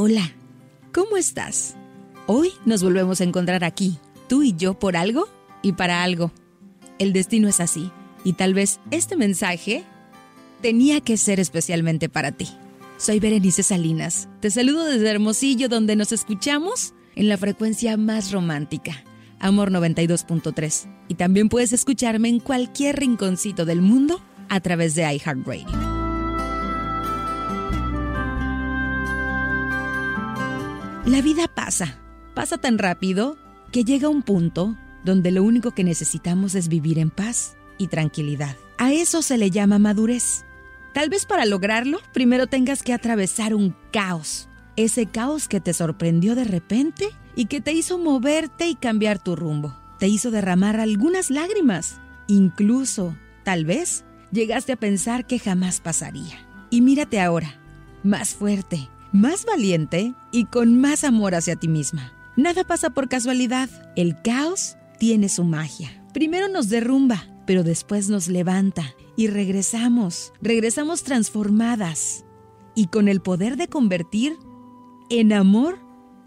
Hola, ¿cómo estás? Hoy nos volvemos a encontrar aquí, tú y yo por algo y para algo. El destino es así, y tal vez este mensaje tenía que ser especialmente para ti. Soy Berenice Salinas, te saludo desde Hermosillo donde nos escuchamos en la frecuencia más romántica, Amor 92.3, y también puedes escucharme en cualquier rinconcito del mundo a través de iHeartRadio. La vida pasa, pasa tan rápido que llega un punto donde lo único que necesitamos es vivir en paz y tranquilidad. A eso se le llama madurez. Tal vez para lograrlo, primero tengas que atravesar un caos. Ese caos que te sorprendió de repente y que te hizo moverte y cambiar tu rumbo. Te hizo derramar algunas lágrimas. Incluso, tal vez, llegaste a pensar que jamás pasaría. Y mírate ahora, más fuerte, más valiente y con más amor hacia ti misma. Nada pasa por casualidad. El caos tiene su magia. Primero nos derrumba, pero después nos levanta y regresamos. Regresamos transformadas y con el poder de convertir en amor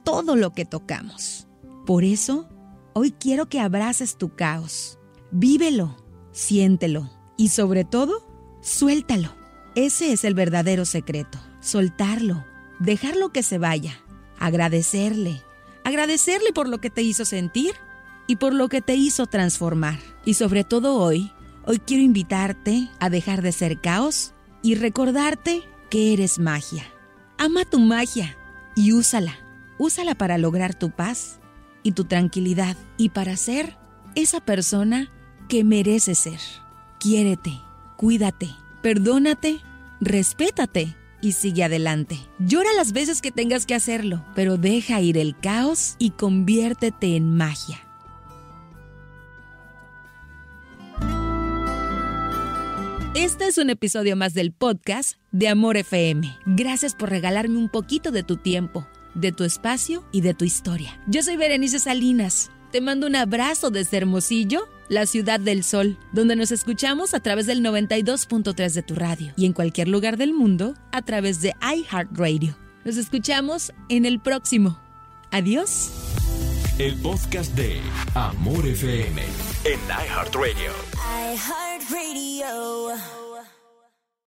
todo lo que tocamos. Por eso, hoy quiero que abraces tu caos. Vívelo, siéntelo y sobre todo, suéltalo. Ese es el verdadero secreto. Soltarlo dejarlo que se vaya, agradecerle, agradecerle por lo que te hizo sentir y por lo que te hizo transformar. Y sobre todo hoy, hoy quiero invitarte a dejar de ser caos y recordarte que eres magia. Ama tu magia y úsala. Úsala para lograr tu paz y tu tranquilidad y para ser esa persona que mereces ser. Quiérete, cuídate, perdónate, respétate y sigue adelante. Llora las veces que tengas que hacerlo, pero deja ir el caos y conviértete en magia. Este es un episodio más del podcast de Amor FM. Gracias por regalarme un poquito de tu tiempo, de tu espacio y de tu historia. Yo soy Berenice Salinas. Te mando un abrazo desde Hermosillo la ciudad del sol, donde nos escuchamos a través del 92.3 de tu radio y en cualquier lugar del mundo a través de iHeartRadio. Nos escuchamos en el próximo. Adiós. El podcast de Amor FM en iHeartRadio. iHeartRadio.